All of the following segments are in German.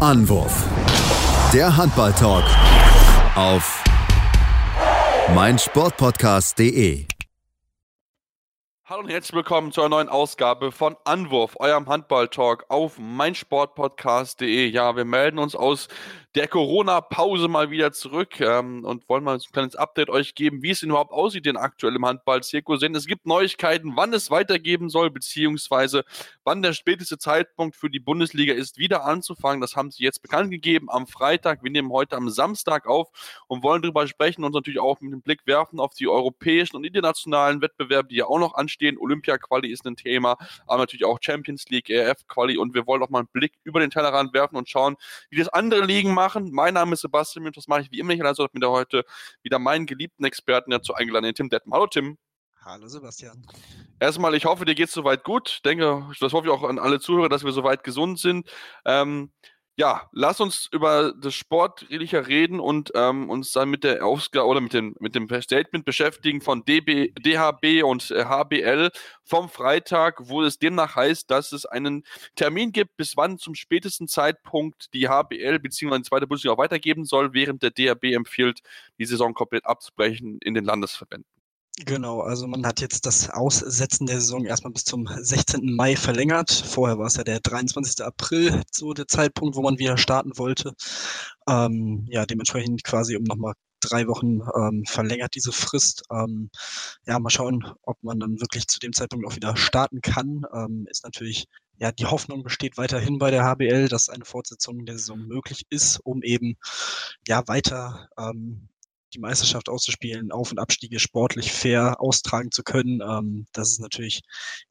Anwurf. Der Handball-Talk auf meinsportpodcast.de. Hallo und herzlich willkommen zu einer neuen Ausgabe von Anwurf, eurem Handball-Talk auf meinsportpodcast.de. Ja, wir melden uns aus der Corona-Pause mal wieder zurück ähm, und wollen mal ein kleines Update euch geben, wie es denn überhaupt aussieht, den aktuellen Handball-Zirkus. Denn es gibt Neuigkeiten, wann es weitergeben soll, beziehungsweise wann der späteste Zeitpunkt für die Bundesliga ist, wieder anzufangen. Das haben sie jetzt bekannt gegeben am Freitag. Wir nehmen heute am Samstag auf und wollen darüber sprechen und natürlich auch mit dem Blick werfen auf die europäischen und internationalen Wettbewerbe, die ja auch noch anstehen. Olympia-Quali ist ein Thema, aber natürlich auch Champions League, ERF-Quali und wir wollen auch mal einen Blick über den Tellerrand werfen und schauen, wie das andere Ligen machen. Mein Name ist Sebastian und das mache ich wie immer nicht allein, sondern mit der heute wieder meinen geliebten Experten dazu eingeladen, den Tim Detten. Hallo Tim. Hallo Sebastian. Erstmal, ich hoffe, dir geht es soweit gut. Ich denke, das hoffe ich auch an alle Zuhörer, dass wir soweit gesund sind. Ähm, ja, lass uns über das Sportlicher reden und ähm, uns dann mit der Ausgabe oder mit dem, mit dem Statement beschäftigen von DB, DHB und äh, HBL vom Freitag, wo es demnach heißt, dass es einen Termin gibt, bis wann zum spätesten Zeitpunkt die HBL bzw. die zweite Bundesliga auch weitergeben soll, während der DHB empfiehlt, die Saison komplett abzubrechen in den Landesverbänden. Genau, also man hat jetzt das Aussetzen der Saison erstmal bis zum 16. Mai verlängert. Vorher war es ja der 23. April, so der Zeitpunkt, wo man wieder starten wollte. Ähm, ja, dementsprechend quasi um nochmal drei Wochen ähm, verlängert diese Frist. Ähm, ja, mal schauen, ob man dann wirklich zu dem Zeitpunkt auch wieder starten kann. Ähm, ist natürlich, ja, die Hoffnung besteht weiterhin bei der HBL, dass eine Fortsetzung der Saison möglich ist, um eben ja weiter ähm, die Meisterschaft auszuspielen, Auf- und Abstiege sportlich fair austragen zu können. Ähm, das ist natürlich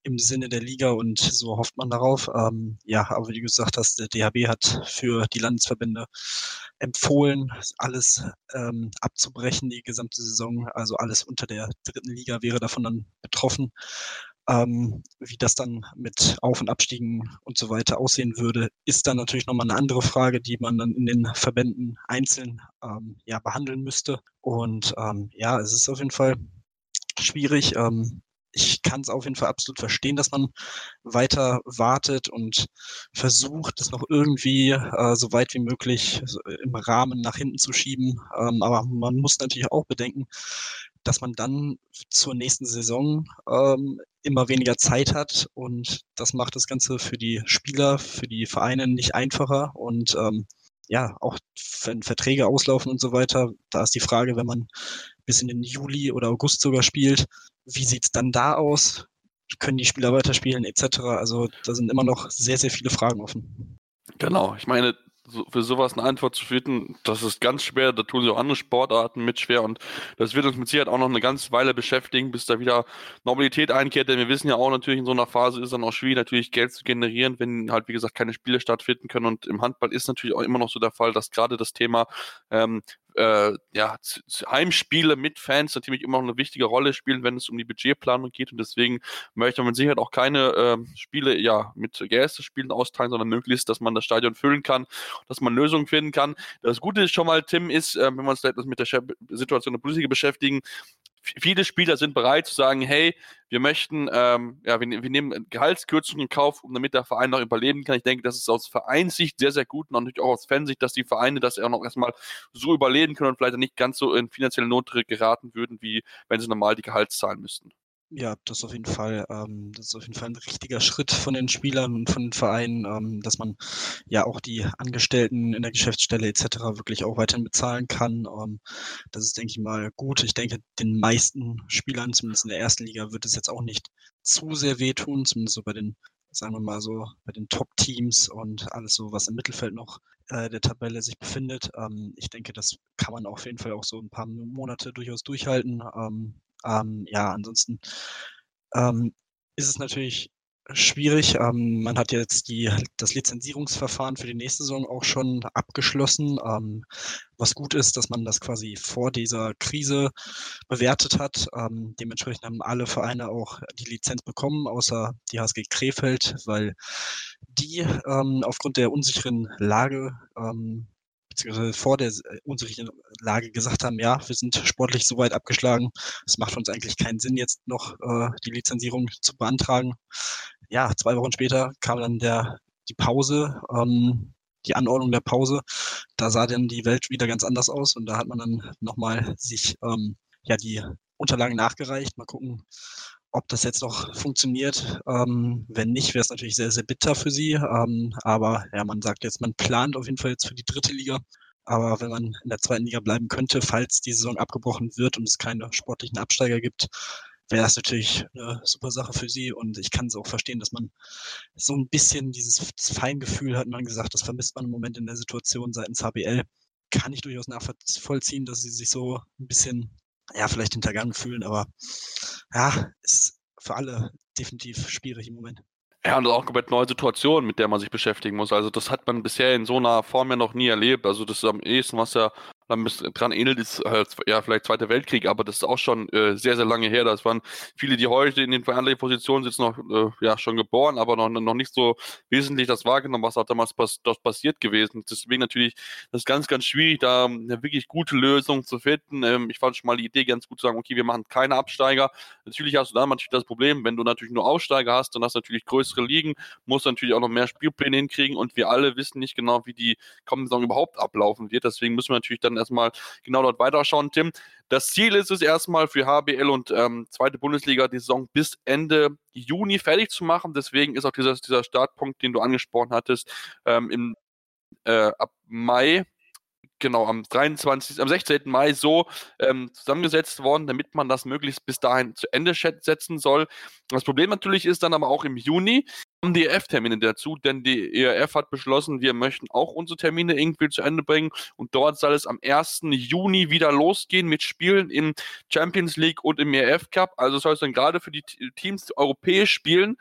im Sinne der Liga und so hofft man darauf. Ähm, ja, aber wie du gesagt hast, der DHB hat für die Landesverbände empfohlen, alles ähm, abzubrechen, die gesamte Saison. Also alles unter der dritten Liga wäre davon dann betroffen. Ähm, wie das dann mit Auf- und Abstiegen und so weiter aussehen würde, ist dann natürlich nochmal eine andere Frage, die man dann in den Verbänden einzeln ähm, ja, behandeln müsste. Und ähm, ja, es ist auf jeden Fall schwierig. Ähm, ich kann es auf jeden Fall absolut verstehen, dass man weiter wartet und versucht, das noch irgendwie äh, so weit wie möglich im Rahmen nach hinten zu schieben. Ähm, aber man muss natürlich auch bedenken, dass man dann zur nächsten Saison ähm, immer weniger Zeit hat und das macht das Ganze für die Spieler, für die Vereine nicht einfacher und ähm, ja, auch wenn Verträge auslaufen und so weiter, da ist die Frage, wenn man bis in den Juli oder August sogar spielt, wie sieht's dann da aus? Können die Spieler weiterspielen etc.? Also da sind immer noch sehr, sehr viele Fragen offen. Genau, ich meine, so, für sowas eine Antwort zu finden, das ist ganz schwer. Da tun sich auch andere Sportarten mit schwer und das wird uns mit Sicherheit auch noch eine ganze Weile beschäftigen, bis da wieder Normalität einkehrt. Denn wir wissen ja auch natürlich, in so einer Phase ist es dann auch schwierig, natürlich Geld zu generieren, wenn halt, wie gesagt, keine Spiele stattfinden können. Und im Handball ist natürlich auch immer noch so der Fall, dass gerade das Thema ähm, äh, ja, Heimspiele mit Fans natürlich immer noch eine wichtige Rolle spielen, wenn es um die Budgetplanung geht. Und deswegen möchte man sicher auch keine äh, Spiele ja mit Gästespielen austragen, sondern möglichst, dass man das Stadion füllen kann, dass man Lösungen finden kann. Das Gute ist schon mal, Tim, ist, äh, wenn wir uns mit der Situation der Bundesliga beschäftigen, viele Spieler sind bereit zu sagen, hey, wir möchten, ähm, ja, wir, wir nehmen Gehaltskürzungen in Kauf, um damit der Verein noch überleben kann. Ich denke, das ist aus Vereinssicht sehr, sehr gut und natürlich auch aus Fansicht, dass die Vereine das auch noch erstmal so überleben können und vielleicht nicht ganz so in finanzielle Not geraten würden, wie wenn sie normal die Gehaltszahlen müssten. Ja, das ist auf jeden Fall, ähm, das ist auf jeden Fall ein richtiger Schritt von den Spielern und von den Vereinen, ähm, dass man ja auch die Angestellten in der Geschäftsstelle etc. wirklich auch weiterhin bezahlen kann. Ähm, das ist, denke ich mal, gut. Ich denke, den meisten Spielern, zumindest in der ersten Liga, wird es jetzt auch nicht zu sehr wehtun, zumindest so bei den, sagen wir mal so, bei den Top-Teams und alles so, was im Mittelfeld noch äh, der Tabelle sich befindet. Ähm, ich denke, das kann man auf jeden Fall auch so ein paar Monate durchaus durchhalten. Ähm, ja, ansonsten ähm, ist es natürlich schwierig. Ähm, man hat jetzt die, das Lizenzierungsverfahren für die nächste Saison auch schon abgeschlossen. Ähm, was gut ist, dass man das quasi vor dieser Krise bewertet hat. Ähm, dementsprechend haben alle Vereine auch die Lizenz bekommen, außer die HSG Krefeld, weil die ähm, aufgrund der unsicheren Lage ähm, beziehungsweise vor der äh, unsicheren Lage gesagt haben, ja, wir sind sportlich so weit abgeschlagen, es macht uns eigentlich keinen Sinn, jetzt noch äh, die Lizenzierung zu beantragen. Ja, zwei Wochen später kam dann der, die Pause, ähm, die Anordnung der Pause, da sah dann die Welt wieder ganz anders aus und da hat man dann nochmal sich ähm, ja die Unterlagen nachgereicht. Mal gucken, ob das jetzt noch funktioniert. Ähm, wenn nicht, wäre es natürlich sehr, sehr bitter für sie. Ähm, aber ja, man sagt jetzt, man plant auf jeden Fall jetzt für die dritte Liga. Aber wenn man in der zweiten Liga bleiben könnte, falls die Saison abgebrochen wird und es keine sportlichen Absteiger gibt, wäre das natürlich eine super Sache für sie. Und ich kann es auch verstehen, dass man so ein bisschen dieses Feingefühl hat man gesagt, das vermisst man im Moment in der Situation seitens HBL. Kann ich durchaus nachvollziehen, dass sie sich so ein bisschen, ja, vielleicht hintergangen fühlen, aber ja, ist für alle definitiv schwierig im Moment. Ja, und auch komplett neue Situation, mit der man sich beschäftigen muss. Also das hat man bisher in so einer Form ja noch nie erlebt. Also das ist am ehesten, was ja dran ähnelt, ist halt, ja, vielleicht Zweiter Weltkrieg, aber das ist auch schon äh, sehr, sehr lange her. Das waren viele, die heute in den verantwortlichen Positionen sitzen, noch äh, ja, schon geboren, aber noch, noch nicht so wesentlich das wahrgenommen, was auch damals pass dort passiert gewesen. Deswegen natürlich das ist ganz, ganz schwierig, da eine wirklich gute Lösung zu finden. Ähm, ich fand schon mal die Idee ganz gut zu sagen, okay, wir machen keine Absteiger. Natürlich hast du dann natürlich das Problem, wenn du natürlich nur Aussteiger hast, dann hast du natürlich größere Ligen, musst du natürlich auch noch mehr Spielpläne hinkriegen und wir alle wissen nicht genau, wie die kommende Saison überhaupt ablaufen wird. Deswegen müssen wir natürlich dann erstmal genau dort weiterschauen, Tim. Das Ziel ist es erstmal für HBL und ähm, zweite Bundesliga die Saison bis Ende Juni fertig zu machen. Deswegen ist auch dieser, dieser Startpunkt, den du angesprochen hattest, ähm, im, äh, ab Mai genau am 23., am 16. Mai so ähm, zusammengesetzt worden, damit man das möglichst bis dahin zu Ende setzen soll. Das Problem natürlich ist dann aber auch im Juni kommen die ERF-Termine dazu, denn die ERF hat beschlossen, wir möchten auch unsere Termine irgendwie zu Ende bringen und dort soll es am 1. Juni wieder losgehen mit Spielen im Champions League und im ERF Cup. Also soll es dann gerade für die Teams die europäisch spielen.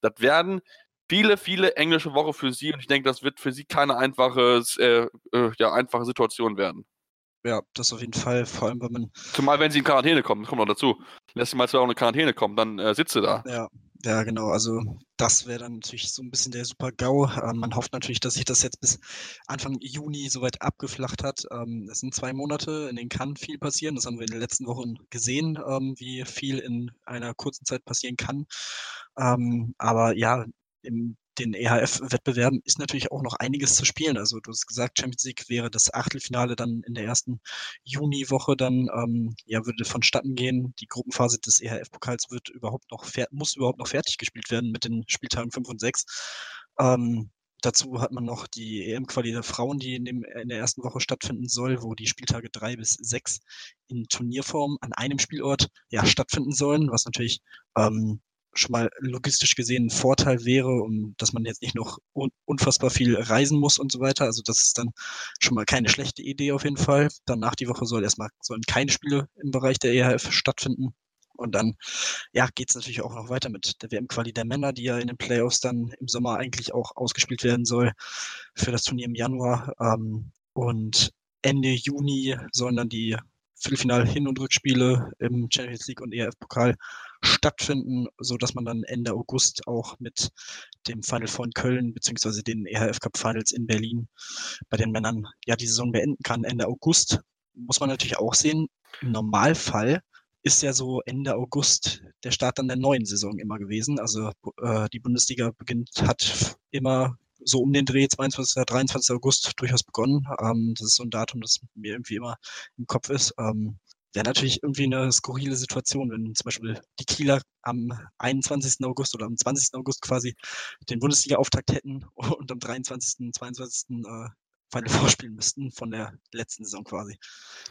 Das werden viele, viele englische Woche für sie und ich denke, das wird für sie keine einfache, äh, äh, ja, einfache Situation werden. Ja, das auf jeden Fall, vor allem wenn man. Zumal wenn sie in Quarantäne kommen, das kommt noch dazu. Lässt Mal zwei auch in Quarantäne kommen, dann äh, sitzt sie da. Ja, ja, genau. Also das wäre dann natürlich so ein bisschen der super GAU. Ähm, man hofft natürlich, dass sich das jetzt bis Anfang Juni soweit abgeflacht hat. Ähm, es sind zwei Monate, in denen kann viel passieren. Das haben wir in den letzten Wochen gesehen, ähm, wie viel in einer kurzen Zeit passieren kann. Ähm, aber ja, in den EHF-Wettbewerben ist natürlich auch noch einiges zu spielen. Also du hast gesagt, Champions League wäre das Achtelfinale dann in der ersten Juniwoche dann, ähm, ja, würde vonstatten gehen. Die Gruppenphase des EHF-Pokals wird überhaupt noch, muss überhaupt noch fertig gespielt werden mit den Spieltagen 5 und 6. Ähm, Dazu hat man noch die EM-Quali der Frauen, die in, dem, in, der ersten Woche stattfinden soll, wo die Spieltage drei bis sechs in Turnierform an einem Spielort ja, stattfinden sollen, was natürlich ähm, schon mal logistisch gesehen ein Vorteil wäre, um, dass man jetzt nicht noch un unfassbar viel reisen muss und so weiter. Also das ist dann schon mal keine schlechte Idee auf jeden Fall. Danach die Woche soll erstmal sollen keine Spiele im Bereich der EHF stattfinden. Und dann ja, geht es natürlich auch noch weiter mit der WM-Quali der Männer, die ja in den Playoffs dann im Sommer eigentlich auch ausgespielt werden soll für das Turnier im Januar. Ähm, und Ende Juni sollen dann die Viertelfinal-Hin- und Rückspiele im Champions League und ERF-Pokal stattfinden, so dass man dann Ende August auch mit dem Final in Köln beziehungsweise den EHF Cup Finals in Berlin bei den Männern ja die Saison beenden kann. Ende August muss man natürlich auch sehen. Im Normalfall ist ja so Ende August der Start dann der neuen Saison immer gewesen. Also äh, die Bundesliga beginnt, hat immer so um den Dreh 22. 23. August durchaus begonnen. Ähm, das ist so ein Datum, das mir irgendwie immer im Kopf ist. Ähm, Wäre natürlich irgendwie eine skurrile Situation, wenn zum Beispiel die Kieler am 21. August oder am 20. August quasi den Bundesliga-Auftakt hätten und am 23., 22. Äh, Final vorspielen müssten von der letzten Saison quasi.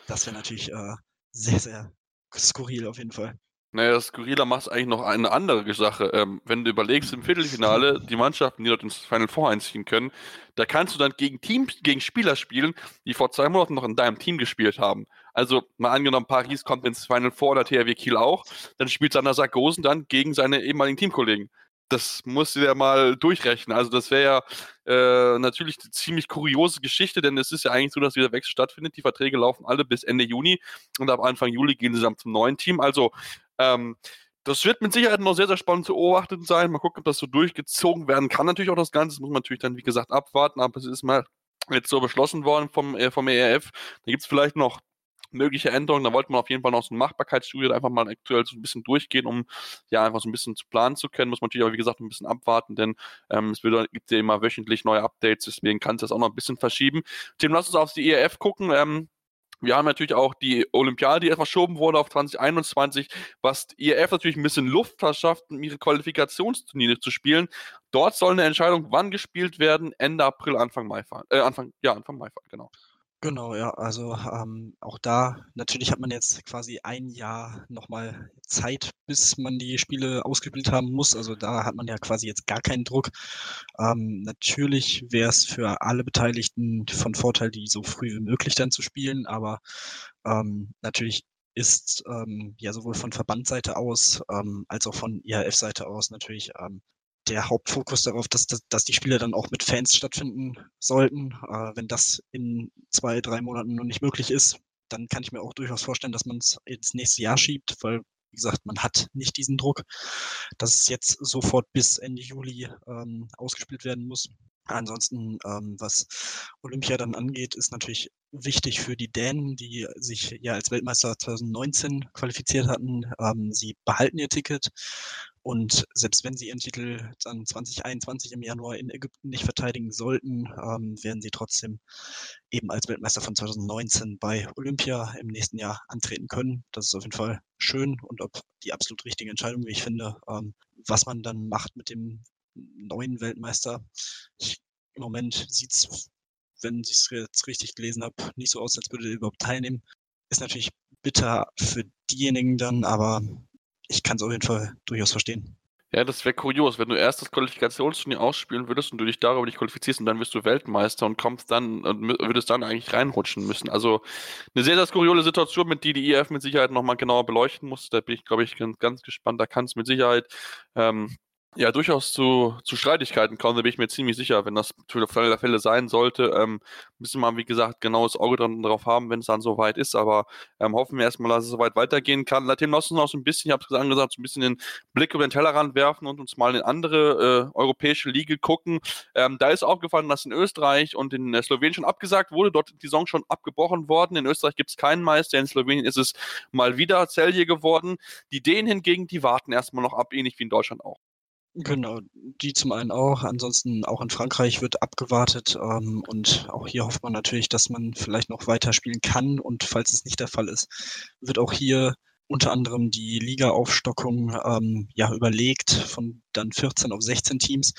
Das wäre natürlich äh, sehr, sehr skurril auf jeden Fall. Naja, Skurriler macht eigentlich noch eine andere Sache. Ähm, wenn du überlegst, im Viertelfinale, die Mannschaften, die dort ins Final Four einziehen können, da kannst du dann gegen Teams, gegen Spieler spielen, die vor zwei Monaten noch in deinem Team gespielt haben. Also mal angenommen, Paris kommt ins Final Four oder THW Kiel auch, dann spielt Sander Sargosen dann gegen seine ehemaligen Teamkollegen. Das musst du dir mal durchrechnen. Also das wäre ja äh, natürlich eine ziemlich kuriose Geschichte, denn es ist ja eigentlich so, dass dieser Wechsel stattfindet. Die Verträge laufen alle bis Ende Juni und ab Anfang Juli gehen sie dann zum neuen Team. Also ähm, das wird mit Sicherheit noch sehr, sehr spannend zu beobachten sein. Mal gucken, ob das so durchgezogen werden kann. Natürlich auch das Ganze. Das muss man natürlich dann, wie gesagt, abwarten. Aber es ist mal jetzt so beschlossen worden vom, äh, vom ERF. Da gibt es vielleicht noch mögliche Änderungen. Da wollte man auf jeden Fall noch so eine Machbarkeitsstudie einfach mal aktuell so ein bisschen durchgehen, um ja einfach so ein bisschen zu planen zu können. Muss man natürlich aber, wie gesagt, ein bisschen abwarten, denn ähm, es wird, gibt ja immer wöchentlich neue Updates, deswegen kann es das auch noch ein bisschen verschieben. Tim, lass uns auf die ERF gucken. Ähm, wir haben natürlich auch die Olympiade, die verschoben wurde auf 2021, was IRF natürlich ein bisschen Luft verschafft, um ihre Qualifikationsturniere zu spielen. Dort soll eine Entscheidung, wann gespielt werden, Ende April, Anfang Mai fallen. Äh, Anfang, ja, Anfang Mai fallen, genau. Genau, ja, also ähm, auch da, natürlich hat man jetzt quasi ein Jahr nochmal Zeit, bis man die Spiele ausgespielt haben muss. Also da hat man ja quasi jetzt gar keinen Druck. Ähm, natürlich wäre es für alle Beteiligten von Vorteil, die so früh wie möglich dann zu spielen, aber ähm, natürlich ist ähm, ja sowohl von Verbandseite aus ähm, als auch von IHF-Seite aus natürlich ähm, der Hauptfokus darauf, dass, dass, dass die Spiele dann auch mit Fans stattfinden sollten. Äh, wenn das in zwei, drei Monaten noch nicht möglich ist, dann kann ich mir auch durchaus vorstellen, dass man es ins nächste Jahr schiebt, weil, wie gesagt, man hat nicht diesen Druck, dass es jetzt sofort bis Ende Juli ähm, ausgespielt werden muss. Ansonsten, ähm, was Olympia dann angeht, ist natürlich wichtig für die Dänen, die sich ja als Weltmeister 2019 qualifiziert hatten. Ähm, sie behalten ihr Ticket und selbst wenn sie ihren Titel dann 2021 im Januar in Ägypten nicht verteidigen sollten, ähm, werden sie trotzdem eben als Weltmeister von 2019 bei Olympia im nächsten Jahr antreten können. Das ist auf jeden Fall schön und ob die absolut richtige Entscheidung, wie ich finde, ähm, was man dann macht mit dem neuen Weltmeister. Ich, Im Moment sieht es, wenn ich es jetzt richtig gelesen habe, nicht so aus, als würde er überhaupt teilnehmen. Ist natürlich bitter für diejenigen dann, aber ich kann es auf jeden Fall durchaus verstehen. Ja, das wäre kurios, wenn du erst das Qualifikationsturnier ausspielen würdest und du dich darüber nicht qualifizierst und dann wirst du Weltmeister und kommst dann und würdest dann eigentlich reinrutschen müssen. Also eine sehr, sehr skurrile Situation, mit die die IF mit Sicherheit nochmal genauer beleuchten muss. Da bin ich, glaube ich, ganz, ganz gespannt. Da kann es mit Sicherheit ähm, ja, durchaus zu, zu Streitigkeiten kommen, da bin ich mir ziemlich sicher, wenn das für Fall Fälle sein sollte. Ähm, müssen wir, wie gesagt, genaues Auge drauf haben, wenn es dann soweit ist. Aber ähm, hoffen wir erstmal, dass es soweit weitergehen kann. Latin, lass uns noch so ein bisschen, ich habe es gesagt, so ein bisschen den Blick über den Tellerrand werfen und uns mal in andere äh, europäische Liga gucken. Ähm, da ist aufgefallen, dass in Österreich und in äh, Slowenien schon abgesagt wurde. Dort die Saison schon abgebrochen worden. In Österreich gibt es keinen Meister. In Slowenien ist es mal wieder Celje geworden. Die Dänen hingegen, die warten erstmal noch ab, ähnlich wie in Deutschland auch. Genau, die zum einen auch. Ansonsten auch in Frankreich wird abgewartet. Ähm, und auch hier hofft man natürlich, dass man vielleicht noch weiterspielen kann. Und falls es nicht der Fall ist, wird auch hier unter anderem die Liga-Aufstockung ähm, ja, überlegt von dann 14 auf 16 Teams.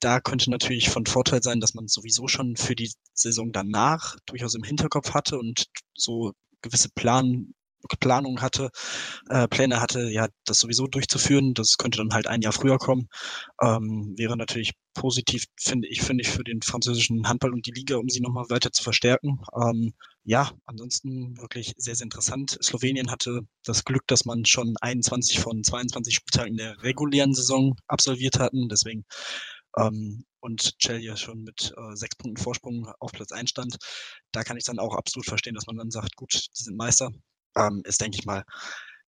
Da könnte natürlich von Vorteil sein, dass man sowieso schon für die Saison danach durchaus im Hinterkopf hatte und so gewisse Plan, Planung hatte, äh, Pläne hatte, ja, das sowieso durchzuführen. Das könnte dann halt ein Jahr früher kommen. Ähm, wäre natürlich positiv, finde ich, finde ich, für den französischen Handball und die Liga, um sie nochmal weiter zu verstärken. Ähm, ja, ansonsten wirklich sehr, sehr interessant. Slowenien hatte das Glück, dass man schon 21 von 22 Spieltagen der regulären Saison absolviert hatten. Deswegen ähm, und Celje schon mit äh, sechs Punkten Vorsprung auf Platz 1 stand. Da kann ich dann auch absolut verstehen, dass man dann sagt, gut, die sind Meister, ähm, ist, denke ich mal,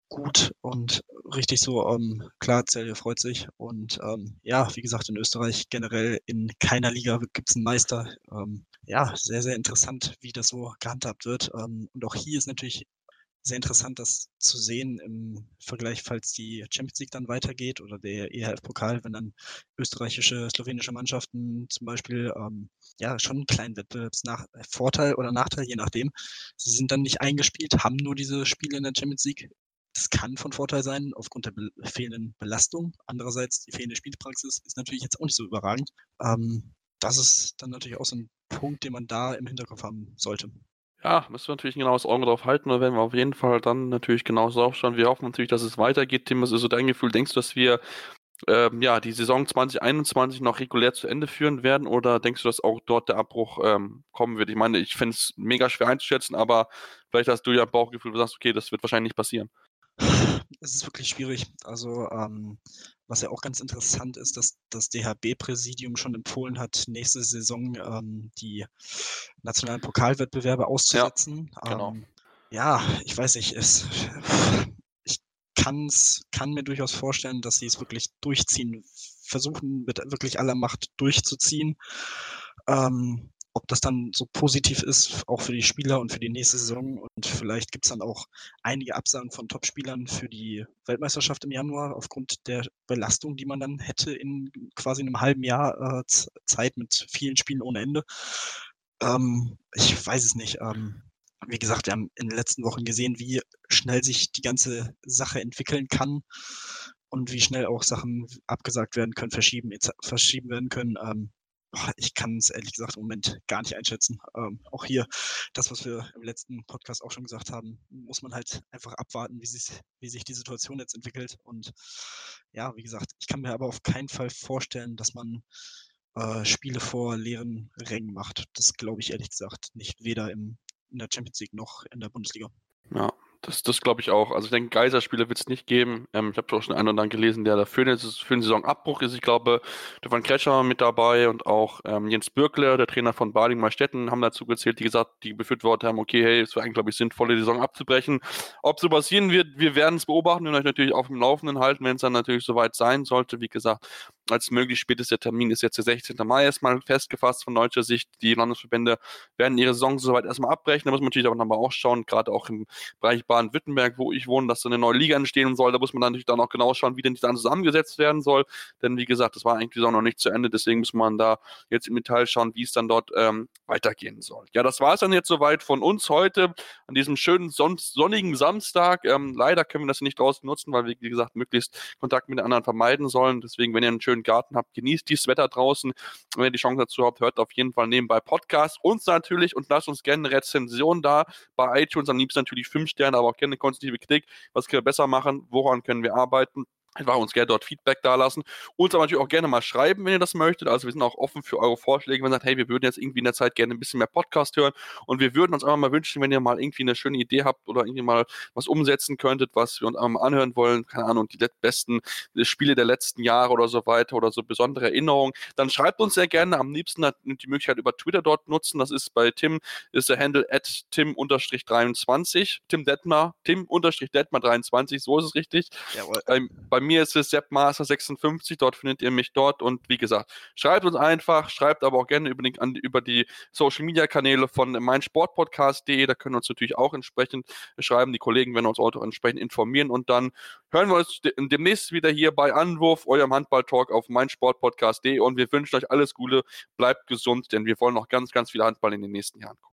gut und richtig so. Ähm, klar, Celje freut sich. Und ähm, ja, wie gesagt, in Österreich generell in keiner Liga gibt es einen Meister. Ähm, ja, sehr, sehr interessant, wie das so gehandhabt wird. Ähm, und auch hier ist natürlich sehr interessant, das zu sehen im Vergleich, falls die Champions League dann weitergeht oder der EHF-Pokal, wenn dann österreichische, slowenische Mannschaften zum Beispiel ähm, ja schon einen kleinen Wettbewerbsvorteil oder Nachteil, je nachdem. Sie sind dann nicht eingespielt, haben nur diese Spiele in der Champions League. Das kann von Vorteil sein, aufgrund der be fehlenden Belastung. Andererseits, die fehlende Spielpraxis ist natürlich jetzt auch nicht so überragend. Ähm, das ist dann natürlich auch so ein Punkt, den man da im Hinterkopf haben sollte. Ja, müssen wir natürlich ein genaues Auge drauf halten und werden wir auf jeden Fall dann natürlich genauso aufschauen. Wir hoffen natürlich, dass es weitergeht. Tim, was ist so dein Gefühl? Denkst du, dass wir ähm, ja, die Saison 2021 noch regulär zu Ende führen werden oder denkst du, dass auch dort der Abbruch ähm, kommen wird? Ich meine, ich finde es mega schwer einzuschätzen, aber vielleicht hast du ja ein Bauchgefühl, du sagst, okay, das wird wahrscheinlich nicht passieren. Es ist wirklich schwierig. Also, ähm, was ja auch ganz interessant ist, dass das DHB-Präsidium schon empfohlen hat, nächste Saison ähm, die nationalen Pokalwettbewerbe auszusetzen. Ja, genau. Ähm, ja, ich weiß nicht, es, ich kann's, kann mir durchaus vorstellen, dass sie es wirklich durchziehen, versuchen mit wirklich aller Macht durchzuziehen. Ähm, ob das dann so positiv ist, auch für die Spieler und für die nächste Saison. Und vielleicht gibt es dann auch einige Absagen von Topspielern für die Weltmeisterschaft im Januar aufgrund der Belastung, die man dann hätte in quasi einem halben Jahr äh, Zeit mit vielen Spielen ohne Ende. Ähm, ich weiß es nicht. Ähm, wie gesagt, wir haben in den letzten Wochen gesehen, wie schnell sich die ganze Sache entwickeln kann und wie schnell auch Sachen abgesagt werden können, verschieben, verschieben werden können. Ähm, ich kann es ehrlich gesagt im Moment gar nicht einschätzen. Ähm, auch hier, das, was wir im letzten Podcast auch schon gesagt haben, muss man halt einfach abwarten, wie sich, wie sich die Situation jetzt entwickelt. Und ja, wie gesagt, ich kann mir aber auf keinen Fall vorstellen, dass man äh, Spiele vor leeren Rängen macht. Das glaube ich ehrlich gesagt nicht, weder im, in der Champions League noch in der Bundesliga. Ja, das, das glaube ich auch. Also ich denke, Geiserspiele wird es nicht geben. Ähm, ich habe auch schon einen oder anderen gelesen, der dafür eine, für einen Saisonabbruch ist. Ich glaube, Stefan Kretscher mit dabei und auch ähm, Jens Bürkle, der Trainer von Baling Malstetten, haben dazu gezählt, die gesagt, die befürwortet haben, okay, hey, es wäre eigentlich, glaube ich, sinnvoll, die Saison abzubrechen. Ob so passieren wird, wir werden es beobachten und euch natürlich auf dem Laufenden halten, wenn es dann natürlich soweit sein sollte. Wie gesagt, als möglich spätester Termin ist jetzt der 16. Mai erstmal festgefasst von deutscher Sicht. Die Landesverbände werden ihre Saison soweit erstmal abbrechen. Da muss man natürlich aber nochmal auch schauen, gerade auch im Bereich Baden-Württemberg, wo ich wohne, dass da eine neue Liga entstehen soll. Da muss man dann natürlich dann auch genau schauen, wie denn die dann zusammengesetzt werden soll. Denn wie gesagt, das war eigentlich Saison noch nicht zu Ende. Deswegen muss man da jetzt im Detail schauen, wie es dann dort ähm, weitergehen soll. Ja, das war es dann jetzt soweit von uns heute an diesem schönen son sonnigen Samstag. Ähm, leider können wir das nicht draußen nutzen, weil wir, wie gesagt, möglichst Kontakt mit den anderen vermeiden sollen. Deswegen, wenn ihr einen schönen Garten habt, genießt dieses Wetter draußen. Wenn ihr die Chance dazu habt, hört auf jeden Fall nebenbei Podcast. Uns natürlich und lasst uns gerne eine Rezension da. Bei iTunes am liebsten natürlich fünf Sterne, aber auch gerne konstruktive Kritik. Was können wir besser machen? Woran können wir arbeiten? Einfach uns gerne dort Feedback dalassen. Uns aber natürlich auch gerne mal schreiben, wenn ihr das möchtet. Also wir sind auch offen für eure Vorschläge, wenn ihr sagt, hey, wir würden jetzt irgendwie in der Zeit gerne ein bisschen mehr Podcast hören und wir würden uns einfach mal wünschen, wenn ihr mal irgendwie eine schöne Idee habt oder irgendwie mal was umsetzen könntet, was wir uns einfach mal anhören wollen, keine Ahnung, die besten Spiele der letzten Jahre oder so weiter oder so besondere Erinnerungen, dann schreibt uns sehr gerne. Am liebsten die Möglichkeit über Twitter dort nutzen. Das ist bei Tim, ist der Handle at tim-23, Tim Detmar, Tim-Detmar23, so ist es richtig. Ähm, bei mir ist es Sepp Master 56, dort findet ihr mich dort und wie gesagt, schreibt uns einfach, schreibt aber auch gerne über die, an, über die Social Media Kanäle von meinsportpodcast.de, da können wir uns natürlich auch entsprechend schreiben, die Kollegen werden uns auch entsprechend informieren und dann hören wir uns demnächst wieder hier bei Anwurf, eurem Handball-Talk auf meinsportpodcast.de und wir wünschen euch alles Gute, bleibt gesund, denn wir wollen noch ganz, ganz viel Handball in den nächsten Jahren gucken.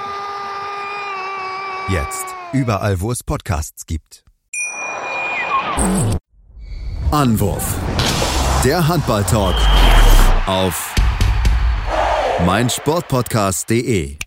Jetzt. Überall, wo es Podcasts gibt. Anwurf. Der Handball-Talk. Auf meinsportpodcast.de